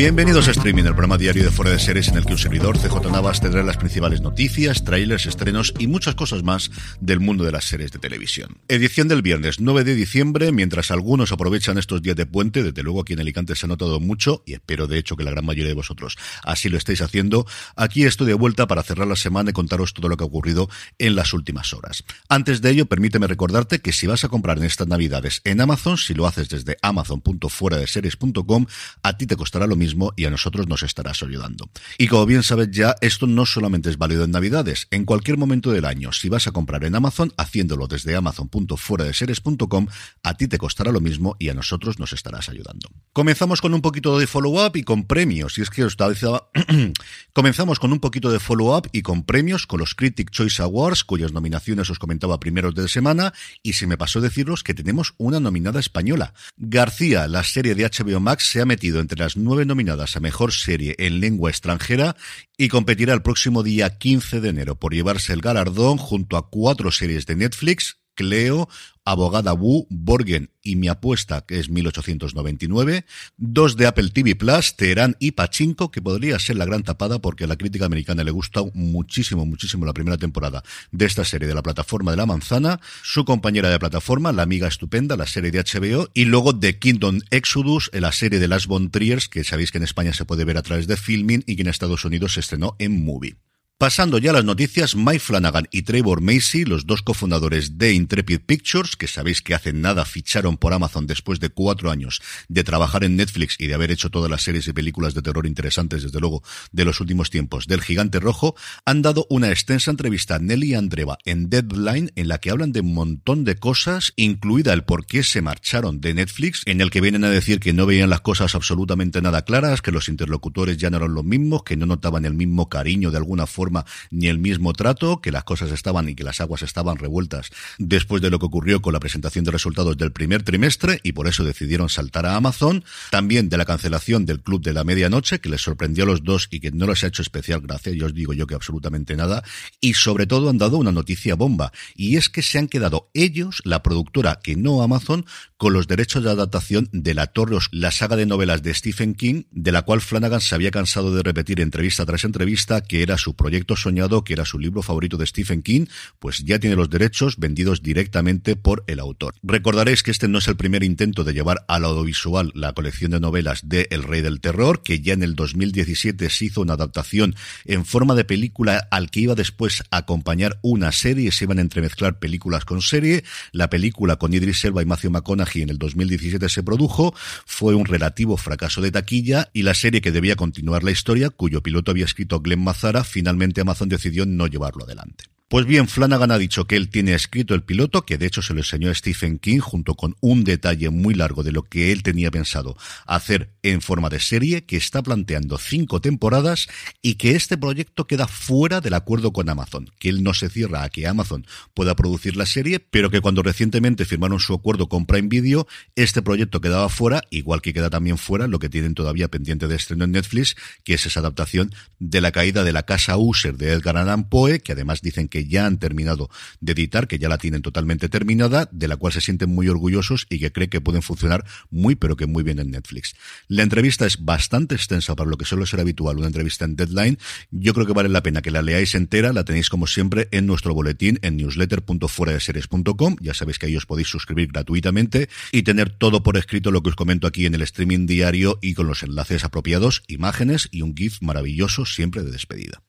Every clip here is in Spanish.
Bienvenidos a Streaming, el programa diario de Fuera de Series en el que un servidor, CJ Navas, tendrá las principales noticias, trailers, estrenos y muchas cosas más del mundo de las series de televisión. Edición del viernes 9 de diciembre, mientras algunos aprovechan estos días de puente, desde luego aquí en Alicante se ha notado mucho y espero de hecho que la gran mayoría de vosotros así lo estéis haciendo. Aquí estoy de vuelta para cerrar la semana y contaros todo lo que ha ocurrido en las últimas horas. Antes de ello, permíteme recordarte que si vas a comprar en estas navidades en Amazon, si lo haces desde amazon.fueradeseries.com, a ti te costará lo mismo y a nosotros nos estarás ayudando. Y como bien sabes ya, esto no solamente es válido en Navidades, en cualquier momento del año, si vas a comprar en Amazon, haciéndolo desde amazon.fueradeseries.com, a ti te costará lo mismo y a nosotros nos estarás ayudando. Comenzamos con un poquito de follow-up y con premios, y es que os estaba... Comenzamos con un poquito de follow-up y con premios, con los Critic Choice Awards, cuyas nominaciones os comentaba primeros de semana, y se me pasó deciros que tenemos una nominada española. García, la serie de HBO Max, se ha metido entre las nueve a Mejor Serie en Lengua Extranjera y competirá el próximo día 15 de enero por llevarse el galardón junto a cuatro series de Netflix, Cleo, Abogada Wu, Borgen y Mi Apuesta, que es 1899, dos de Apple TV Plus, Teherán y Pachinko, que podría ser la gran tapada porque a la crítica americana le gusta muchísimo, muchísimo la primera temporada de esta serie de la plataforma de la manzana, su compañera de plataforma, la amiga estupenda, la serie de HBO, y luego The Kingdom Exodus, la serie de Las Von Triers, que sabéis que en España se puede ver a través de Filming y que en Estados Unidos se estrenó en Movie. Pasando ya a las noticias, Mike Flanagan y Trevor Macy, los dos cofundadores de Intrepid Pictures, que sabéis que hace nada ficharon por Amazon después de cuatro años de trabajar en Netflix y de haber hecho todas las series y películas de terror interesantes, desde luego, de los últimos tiempos del Gigante Rojo, han dado una extensa entrevista a Nelly Andreva en Deadline en la que hablan de un montón de cosas, incluida el por qué se marcharon de Netflix, en el que vienen a decir que no veían las cosas absolutamente nada claras, que los interlocutores ya no eran los mismos, que no notaban el mismo cariño de alguna forma ni el mismo trato, que las cosas estaban y que las aguas estaban revueltas después de lo que ocurrió con la presentación de resultados del primer trimestre y por eso decidieron saltar a Amazon. También de la cancelación del Club de la Medianoche, que les sorprendió a los dos y que no les ha hecho especial gracia, yo os digo yo que absolutamente nada. Y sobre todo han dado una noticia bomba, y es que se han quedado ellos, la productora que no Amazon, con los derechos de adaptación de La Torre, la saga de novelas de Stephen King, de la cual Flanagan se había cansado de repetir entrevista tras entrevista que era su proyecto soñado, que era su libro favorito de Stephen King, pues ya tiene los derechos vendidos directamente por el autor. Recordaréis que este no es el primer intento de llevar al audiovisual la colección de novelas de El Rey del Terror, que ya en el 2017 se hizo una adaptación en forma de película al que iba después a acompañar una serie, se iban a entremezclar películas con serie. La película con Idris Elba y Matthew McConaughey en el 2017 se produjo, fue un relativo fracaso de taquilla y la serie que debía continuar la historia, cuyo piloto había escrito Glenn Mazara, finalmente Amazon decidió no llevarlo adelante. Pues bien, Flanagan ha dicho que él tiene escrito el piloto, que de hecho se lo enseñó a Stephen King, junto con un detalle muy largo de lo que él tenía pensado hacer en forma de serie, que está planteando cinco temporadas y que este proyecto queda fuera del acuerdo con Amazon, que él no se cierra a que Amazon pueda producir la serie, pero que cuando recientemente firmaron su acuerdo con Prime Video, este proyecto quedaba fuera, igual que queda también fuera lo que tienen todavía pendiente de estreno en Netflix, que es esa adaptación de la caída de la casa User de Edgar Allan Poe, que además dicen que ya han terminado de editar, que ya la tienen totalmente terminada, de la cual se sienten muy orgullosos y que cree que pueden funcionar muy pero que muy bien en Netflix. La entrevista es bastante extensa para lo que suele ser habitual, una entrevista en Deadline. Yo creo que vale la pena que la leáis entera, la tenéis como siempre en nuestro boletín en newsletter.fueradeseries.com. Ya sabéis que ahí os podéis suscribir gratuitamente y tener todo por escrito lo que os comento aquí en el streaming diario y con los enlaces apropiados, imágenes y un GIF maravilloso siempre de despedida.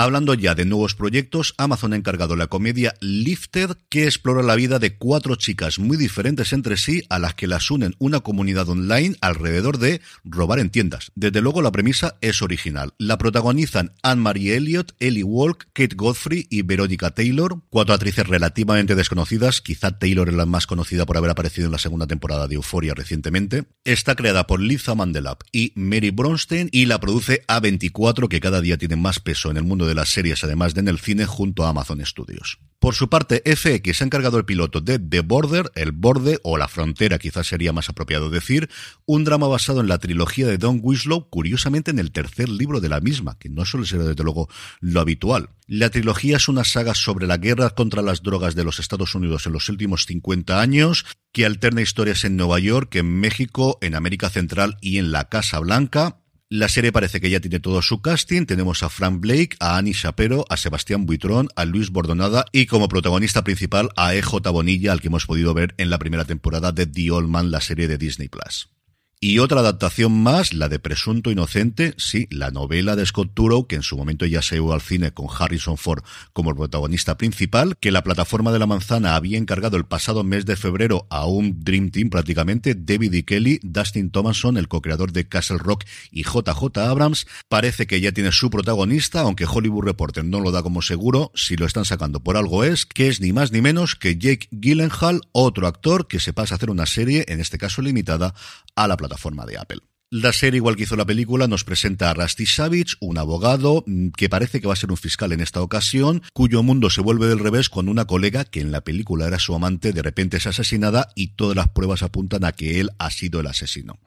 Hablando ya de nuevos proyectos, Amazon ha encargado la comedia Lifted, que explora la vida de cuatro chicas muy diferentes entre sí, a las que las unen una comunidad online alrededor de robar en tiendas. Desde luego la premisa es original. La protagonizan Anne-Marie Elliott, Ellie Walk, Kate Godfrey y Veronica Taylor, cuatro actrices relativamente desconocidas, quizá Taylor es la más conocida por haber aparecido en la segunda temporada de Euphoria recientemente. Está creada por Liza Mandelab y Mary Bronstein y la produce A24, que cada día tiene más peso en el mundo de las series, además de en el cine, junto a Amazon Studios. Por su parte, FX ha encargado el piloto de The Border, El Borde o La Frontera, quizás sería más apropiado decir, un drama basado en la trilogía de Don Winslow, curiosamente en el tercer libro de la misma, que no suele ser desde luego lo habitual. La trilogía es una saga sobre la guerra contra las drogas de los Estados Unidos en los últimos 50 años, que alterna historias en Nueva York, en México, en América Central y en la Casa Blanca, la serie parece que ya tiene todo su casting. Tenemos a Frank Blake, a Annie Shapero, a Sebastián Buitrón, a Luis Bordonada y como protagonista principal a EJ Bonilla, al que hemos podido ver en la primera temporada de The Old Man, la serie de Disney Plus. Y otra adaptación más, la de Presunto Inocente, sí, la novela de Scott Turow, que en su momento ya se llevó al cine con Harrison Ford como el protagonista principal, que la plataforma de la manzana había encargado el pasado mes de febrero a un Dream Team prácticamente, David E. Kelly, Dustin Thomason, el co-creador de Castle Rock y JJ Abrams, parece que ya tiene su protagonista, aunque Hollywood Reporter no lo da como seguro, si lo están sacando por algo es, que es ni más ni menos que Jake Gyllenhaal, otro actor que se pasa a hacer una serie, en este caso limitada, a la plataforma de Apple. La serie, igual que hizo la película, nos presenta a Rusty Savage, un abogado mm, que parece que va a ser un fiscal en esta ocasión, cuyo mundo se vuelve del revés cuando una colega, que en la película era su amante, de repente es asesinada y todas las pruebas apuntan a que él ha sido el asesino.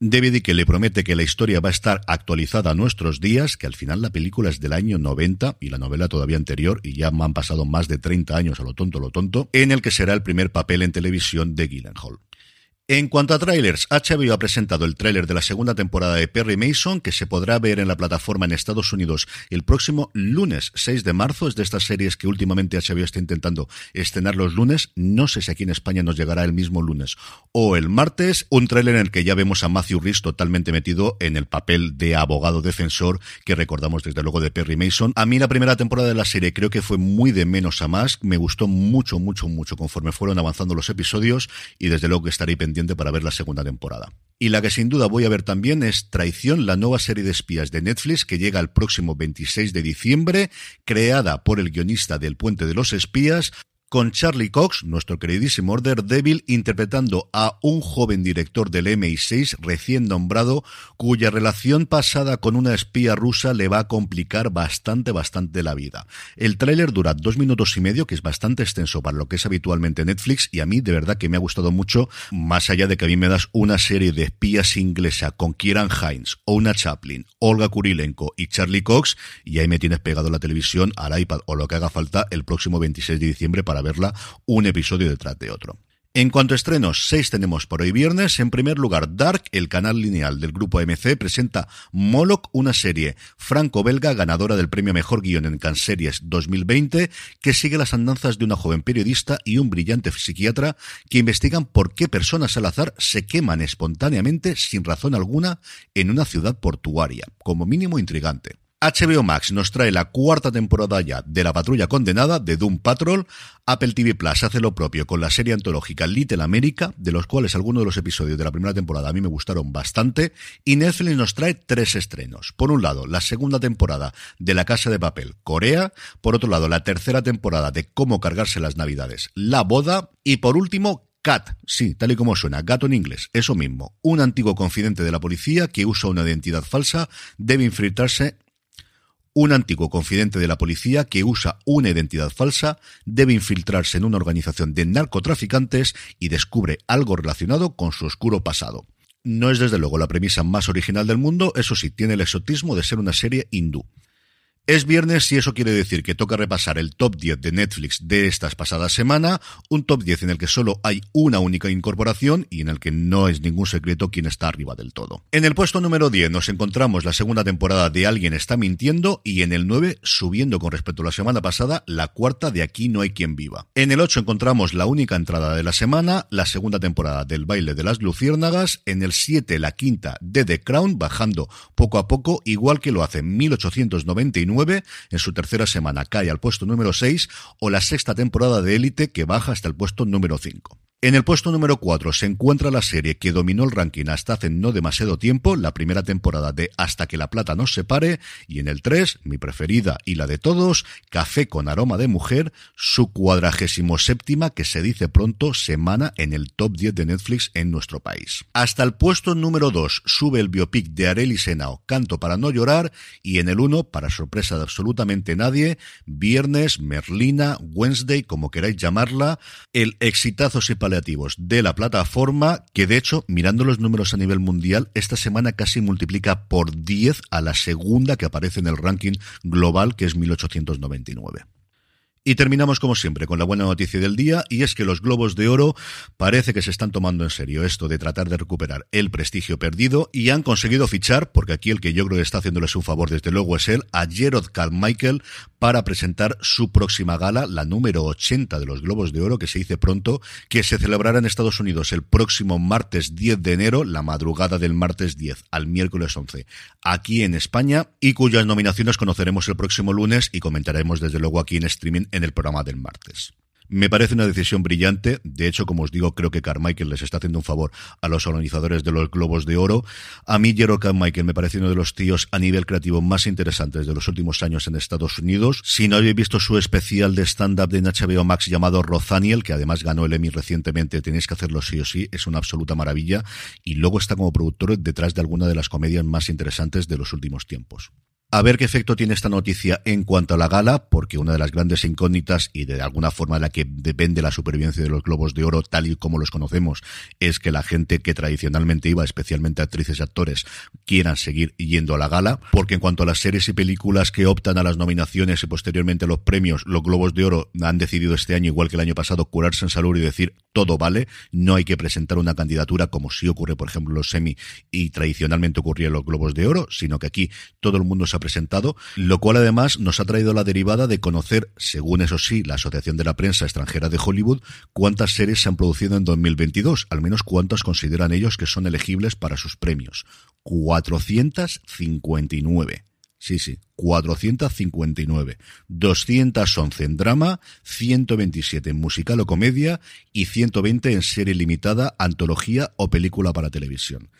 David que le promete que la historia va a estar actualizada a nuestros días, que al final la película es del año 90 y la novela todavía anterior, y ya han pasado más de 30 años a lo tonto, lo tonto, en el que será el primer papel en televisión de Gyllenhaal. En cuanto a trailers, HBO ha presentado el tráiler de la segunda temporada de Perry Mason, que se podrá ver en la plataforma en Estados Unidos el próximo lunes 6 de marzo. Es de estas series que últimamente HBO está intentando estrenar los lunes. No sé si aquí en España nos llegará el mismo lunes o el martes. Un tráiler en el que ya vemos a Matthew Rhys totalmente metido en el papel de abogado defensor que recordamos desde luego de Perry Mason. A mí la primera temporada de la serie creo que fue muy de menos a más. Me gustó mucho, mucho, mucho conforme fueron avanzando los episodios y desde luego que estaré pendiente para ver la segunda temporada. Y la que sin duda voy a ver también es Traición, la nueva serie de espías de Netflix que llega el próximo 26 de diciembre, creada por el guionista del Puente de los Espías, con Charlie Cox, nuestro queridísimo Order Devil, interpretando a un joven director del MI6 recién nombrado, cuya relación pasada con una espía rusa le va a complicar bastante, bastante la vida. El tráiler dura dos minutos y medio, que es bastante extenso para lo que es habitualmente Netflix, y a mí de verdad que me ha gustado mucho, más allá de que a mí me das una serie de espías inglesa con Kieran Hines, una Chaplin, Olga Kurilenko y Charlie Cox, y ahí me tienes pegado la televisión, al iPad o lo que haga falta el próximo 26 de diciembre para verla un episodio detrás de otro. En cuanto a estrenos, seis tenemos por hoy viernes. En primer lugar, Dark, el canal lineal del grupo AMC, presenta Moloch, una serie franco-belga ganadora del premio Mejor Guión en Cannes Series 2020, que sigue las andanzas de una joven periodista y un brillante psiquiatra que investigan por qué personas al azar se queman espontáneamente sin razón alguna en una ciudad portuaria, como mínimo intrigante. HBO Max nos trae la cuarta temporada ya de La Patrulla Condenada de Doom Patrol. Apple TV Plus hace lo propio con la serie antológica Little America, de los cuales algunos de los episodios de la primera temporada a mí me gustaron bastante. Y Netflix nos trae tres estrenos. Por un lado, la segunda temporada de La Casa de Papel, Corea. Por otro lado, la tercera temporada de Cómo cargarse las Navidades, La Boda. Y por último, Cat, sí, tal y como suena, gato en inglés, eso mismo. Un antiguo confidente de la policía que usa una identidad falsa debe infiltrarse un antiguo confidente de la policía que usa una identidad falsa debe infiltrarse en una organización de narcotraficantes y descubre algo relacionado con su oscuro pasado. No es desde luego la premisa más original del mundo, eso sí, tiene el exotismo de ser una serie hindú. Es viernes y eso quiere decir que toca repasar el top 10 de Netflix de estas pasadas semana, un top 10 en el que solo hay una única incorporación y en el que no es ningún secreto quién está arriba del todo. En el puesto número 10 nos encontramos la segunda temporada de Alguien está mintiendo y en el 9, subiendo con respecto a la semana pasada, la cuarta de Aquí no hay quien viva. En el 8 encontramos la única entrada de la semana, la segunda temporada del baile de las luciérnagas, en el 7 la quinta de The Crown, bajando poco a poco, igual que lo hace en 1899 en su tercera semana cae al puesto número 6, o la sexta temporada de Élite que baja hasta el puesto número 5. En el puesto número 4 se encuentra la serie que dominó el ranking hasta hace no demasiado tiempo, la primera temporada de Hasta que la plata nos separe, y en el 3, mi preferida y la de todos, Café con aroma de mujer, su cuadragésimo séptima que se dice pronto semana en el top 10 de Netflix en nuestro país. Hasta el puesto número 2 sube el biopic de Arely Senao, Canto para no llorar, y en el 1, para sorpresa de absolutamente nadie, Viernes, Merlina, Wednesday, como queráis llamarla, el exitazo se de la plataforma, que de hecho, mirando los números a nivel mundial, esta semana casi multiplica por 10 a la segunda que aparece en el ranking global, que es 1899. Y terminamos como siempre con la buena noticia del día y es que los Globos de Oro parece que se están tomando en serio esto de tratar de recuperar el prestigio perdido y han conseguido fichar, porque aquí el que yo creo que está haciéndoles un favor desde luego es él, a Gerard Carmichael para presentar su próxima gala, la número 80 de los Globos de Oro que se dice pronto, que se celebrará en Estados Unidos el próximo martes 10 de enero, la madrugada del martes 10 al miércoles 11, aquí en España y cuyas nominaciones conoceremos el próximo lunes y comentaremos desde luego aquí en streaming el programa del martes. Me parece una decisión brillante. De hecho, como os digo, creo que Carmichael les está haciendo un favor a los organizadores de los Globos de Oro. A mí, Jero Carmichael me parece uno de los tíos a nivel creativo más interesantes de los últimos años en Estados Unidos. Si no habéis visto su especial de stand-up de HBO Max llamado Rothaniel, que además ganó el Emmy recientemente, tenéis que hacerlo sí o sí. Es una absoluta maravilla. Y luego está como productor detrás de alguna de las comedias más interesantes de los últimos tiempos. A ver qué efecto tiene esta noticia en cuanto a la gala, porque una de las grandes incógnitas y de alguna forma de la que depende la supervivencia de los globos de oro, tal y como los conocemos, es que la gente que tradicionalmente iba, especialmente actrices y actores, quieran seguir yendo a la gala, porque en cuanto a las series y películas que optan a las nominaciones y posteriormente a los premios, los globos de oro han decidido este año, igual que el año pasado, curarse en salud y decir todo vale, no hay que presentar una candidatura como sí ocurre, por ejemplo, en los semi y tradicionalmente ocurría en los globos de oro, sino que aquí todo el mundo se presentado, lo cual además nos ha traído la derivada de conocer, según eso sí, la Asociación de la Prensa Extranjera de Hollywood, cuántas series se han producido en 2022, al menos cuántas consideran ellos que son elegibles para sus premios. 459. Sí, sí, 459. 211 en drama, 127 en musical o comedia y 120 en serie limitada, antología o película para televisión.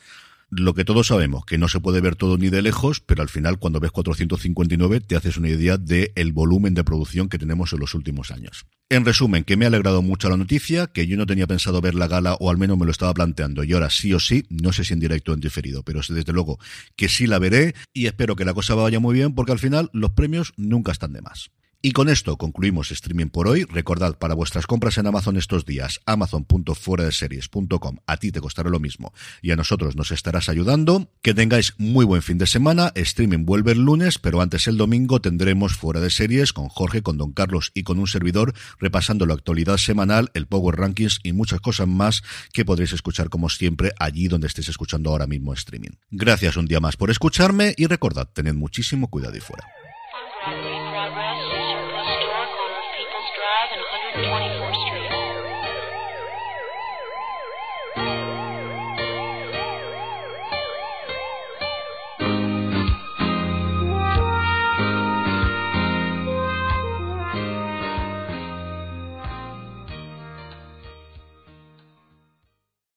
Lo que todos sabemos, que no se puede ver todo ni de lejos, pero al final cuando ves 459 te haces una idea del el volumen de producción que tenemos en los últimos años. En resumen, que me ha alegrado mucho la noticia, que yo no tenía pensado ver la gala o al menos me lo estaba planteando y ahora sí o sí, no sé si en directo o en diferido, pero desde luego que sí la veré y espero que la cosa vaya muy bien porque al final los premios nunca están de más. Y con esto concluimos streaming por hoy. Recordad, para vuestras compras en Amazon estos días, amazon.fueradeseries.com, a ti te costará lo mismo y a nosotros nos estarás ayudando. Que tengáis muy buen fin de semana. Streaming vuelve el lunes, pero antes el domingo tendremos Fuera de Series con Jorge, con Don Carlos y con un servidor repasando la actualidad semanal, el Power Rankings y muchas cosas más que podréis escuchar como siempre allí donde estéis escuchando ahora mismo streaming. Gracias un día más por escucharme y recordad, tened muchísimo cuidado y fuera.